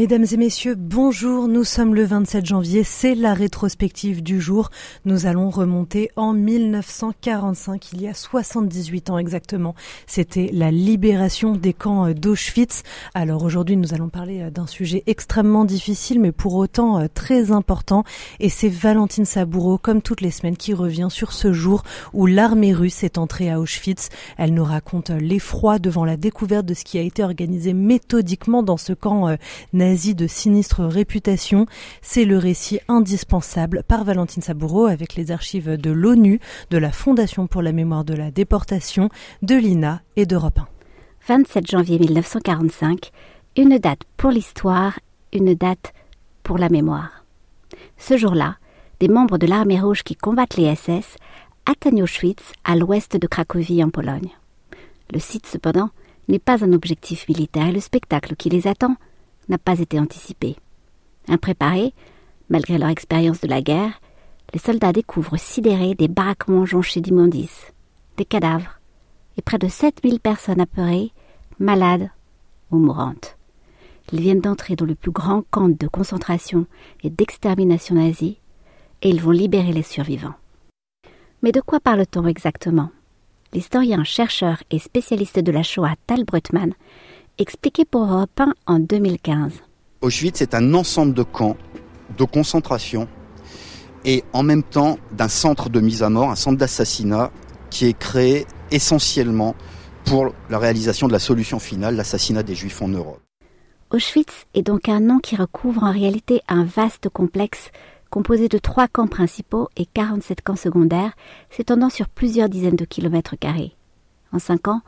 Mesdames et messieurs, bonjour. Nous sommes le 27 janvier. C'est la rétrospective du jour. Nous allons remonter en 1945, il y a 78 ans exactement. C'était la libération des camps d'Auschwitz. Alors aujourd'hui, nous allons parler d'un sujet extrêmement difficile, mais pour autant euh, très important. Et c'est Valentine Saboureau, comme toutes les semaines, qui revient sur ce jour où l'armée russe est entrée à Auschwitz. Elle nous raconte l'effroi devant la découverte de ce qui a été organisé méthodiquement dans ce camp euh, de sinistre réputation. C'est le récit indispensable par Valentine Saboureau avec les archives de l'ONU, de la Fondation pour la mémoire de la déportation, de l'INA et d'Europe 1. 27 janvier 1945, une date pour l'histoire, une date pour la mémoire. Ce jour-là, des membres de l'armée rouge qui combattent les SS atteignent Auschwitz à l'ouest de Cracovie en Pologne. Le site, cependant, n'est pas un objectif militaire et le spectacle qui les attend n'a pas été anticipé. Impréparés, malgré leur expérience de la guerre, les soldats découvrent sidérés des baraquements jonchés d'immondices, des cadavres, et près de 7000 personnes apeurées, malades ou mourantes. Ils viennent d'entrer dans le plus grand camp de concentration et d'extermination nazie, et ils vont libérer les survivants. Mais de quoi parle-t-on exactement? L'historien, chercheur et spécialiste de la Shoah Tal Brutman expliqué pour Europe 1 en 2015. Auschwitz est un ensemble de camps, de concentration et en même temps d'un centre de mise à mort, un centre d'assassinat qui est créé essentiellement pour la réalisation de la solution finale, l'assassinat des Juifs en Europe. Auschwitz est donc un nom qui recouvre en réalité un vaste complexe composé de trois camps principaux et 47 camps secondaires s'étendant sur plusieurs dizaines de kilomètres carrés. En cinq ans,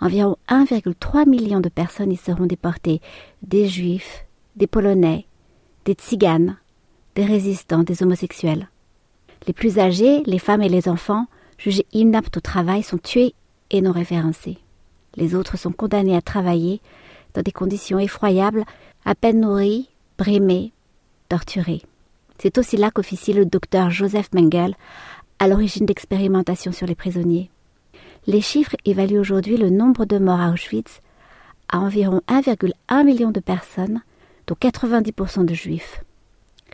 Environ 1,3 million de personnes y seront déportées, des juifs, des polonais, des tziganes, des résistants, des homosexuels. Les plus âgés, les femmes et les enfants, jugés inaptes au travail, sont tués et non référencés. Les autres sont condamnés à travailler dans des conditions effroyables, à peine nourris, brimés, torturés. C'est aussi là qu'officie le docteur Joseph Mengel, à l'origine d'expérimentations sur les prisonniers. Les chiffres évaluent aujourd'hui le nombre de morts à Auschwitz à environ 1,1 million de personnes, dont 90% de juifs.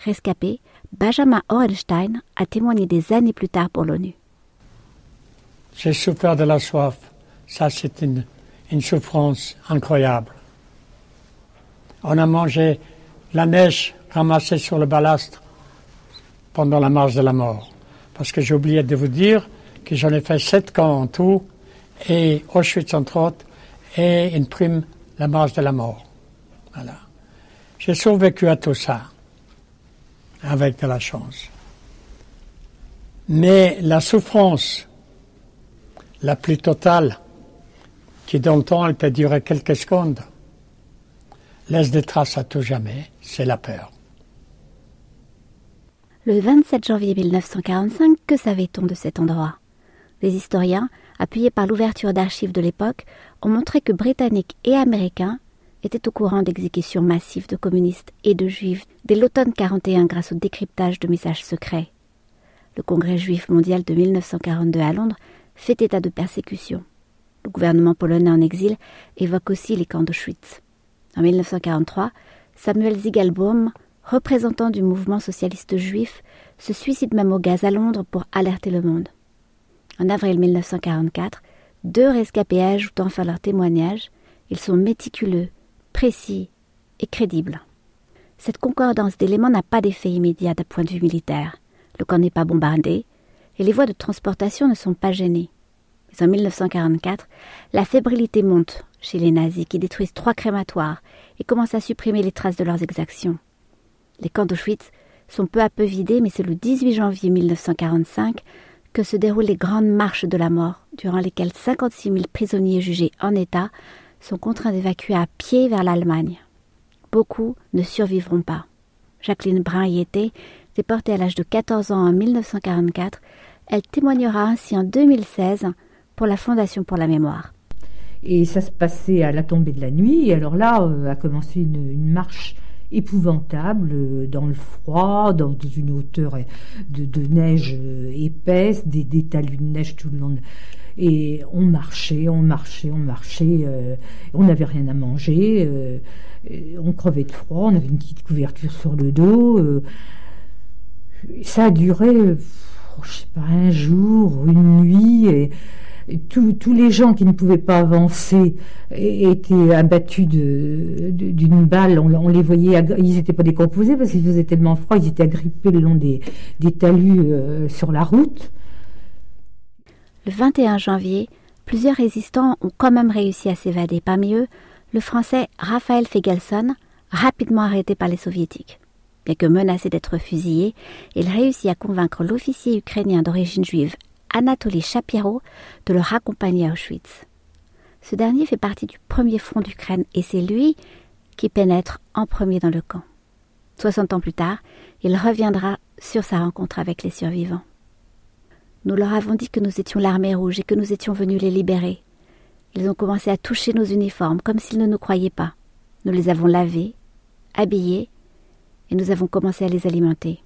Rescapé, Benjamin Orenstein a témoigné des années plus tard pour l'ONU. J'ai souffert de la soif. Ça, c'est une, souffrance incroyable. On a mangé la neige ramassée sur le balastre pendant la marche de la mort. Parce que j'ai oublié de vous dire, que j'en ai fait sept camps en tout, et Auschwitz entre autres, et une prime, la marche de la mort. Voilà. J'ai survécu à tout ça, avec de la chance. Mais la souffrance la plus totale, qui dans le temps elle peut durer quelques secondes, laisse des traces à tout jamais, c'est la peur. Le 27 janvier 1945, que savait-on de cet endroit? Les historiens, appuyés par l'ouverture d'archives de l'époque, ont montré que Britanniques et Américains étaient au courant d'exécutions massives de communistes et de juifs dès l'automne 41 grâce au décryptage de messages secrets. Le Congrès juif mondial de 1942 à Londres fait état de persécutions. Le gouvernement polonais en exil évoque aussi les camps d'Auschwitz. En 1943, Samuel Zigalbaum, représentant du mouvement socialiste juif, se suicide même au gaz à Londres pour alerter le monde. En avril 1944, deux rescapés ajoutent enfin leur témoignage. Ils sont méticuleux, précis et crédibles. Cette concordance d'éléments n'a pas d'effet immédiat d'un point de vue militaire. Le camp n'est pas bombardé et les voies de transportation ne sont pas gênées. Mais en 1944, la fébrilité monte chez les nazis qui détruisent trois crématoires et commencent à supprimer les traces de leurs exactions. Les camps d'Auschwitz sont peu à peu vidés, mais c'est le 18 janvier 1945 que se déroulent les grandes marches de la mort, durant lesquelles 56 000 prisonniers jugés en état sont contraints d'évacuer à pied vers l'Allemagne. Beaucoup ne survivront pas. Jacqueline Brun y était, déportée à l'âge de 14 ans en 1944. Elle témoignera ainsi en 2016 pour la Fondation pour la mémoire. Et ça se passait à la tombée de la nuit. Et alors là, euh, a commencé une, marche épouvantable, dans le froid, dans une hauteur de, neige épaisse, des, talus de neige tout le long. Et on marchait, on marchait, on marchait, on n'avait rien à manger, on crevait de froid, on avait une petite couverture sur le dos. ça a duré, je sais pas, un jour, une nuit, tous les gens qui ne pouvaient pas avancer étaient abattus d'une balle. On, les voyait, ils n'étaient pas décomposés parce qu'ils faisaient tellement froid, ils étaient agrippés le long des, talus euh, sur la route. Le 21 janvier, plusieurs résistants ont quand même réussi à s'évader. Parmi eux, le français Raphaël Fegelson, rapidement arrêté par les soviétiques. Bien que menacé d'être fusillé, il réussit à convaincre l'officier ukrainien d'origine juive Anatoly Shapiro de le raccompagner à Auschwitz. Ce dernier fait partie du premier front d'Ukraine et c'est lui qui pénètre en premier dans le camp. Soixante ans plus tard, il reviendra sur sa rencontre avec les survivants. Nous leur avons dit que nous étions l'armée rouge et que nous étions venus les libérer. Ils ont commencé à toucher nos uniformes comme s'ils ne nous croyaient pas. Nous les avons lavés, habillés, et nous avons commencé à les alimenter.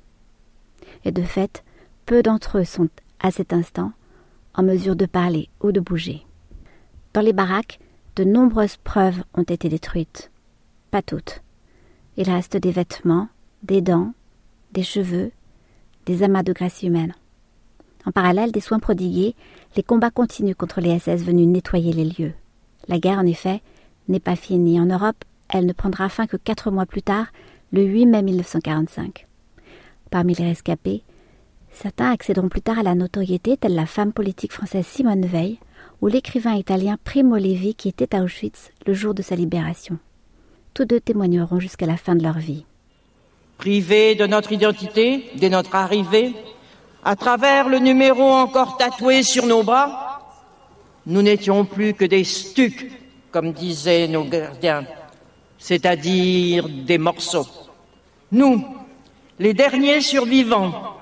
Et de fait, peu d'entre eux sont à cet instant, en mesure de parler ou de bouger. Dans les baraques, de nombreuses preuves ont été détruites. Pas toutes. Il reste des vêtements, des dents, des cheveux, des amas de graisse humaine. En parallèle des soins prodigués, les combats continuent contre les SS venus nettoyer les lieux. La guerre, en effet, n'est pas finie. En Europe, elle ne prendra fin que quatre mois plus tard, le 8 mai 1945. Parmi les rescapés, Certains accéderont plus tard à la notoriété, telle la femme politique française Simone Veil ou l'écrivain italien Primo Levi qui était à Auschwitz le jour de sa libération. Tous deux témoigneront jusqu'à la fin de leur vie. Privés de notre identité, dès notre arrivée, à travers le numéro encore tatoué sur nos bras, nous n'étions plus que des stucs, comme disaient nos gardiens, c'est-à-dire des morceaux. Nous, les derniers survivants,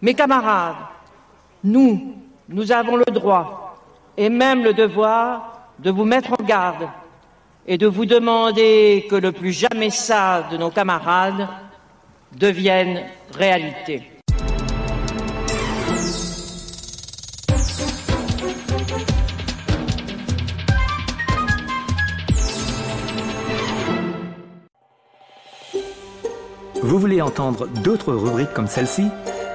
mes camarades, nous, nous avons le droit et même le devoir de vous mettre en garde et de vous demander que le plus jamais ça de nos camarades devienne réalité. Vous voulez entendre d'autres rubriques comme celle-ci?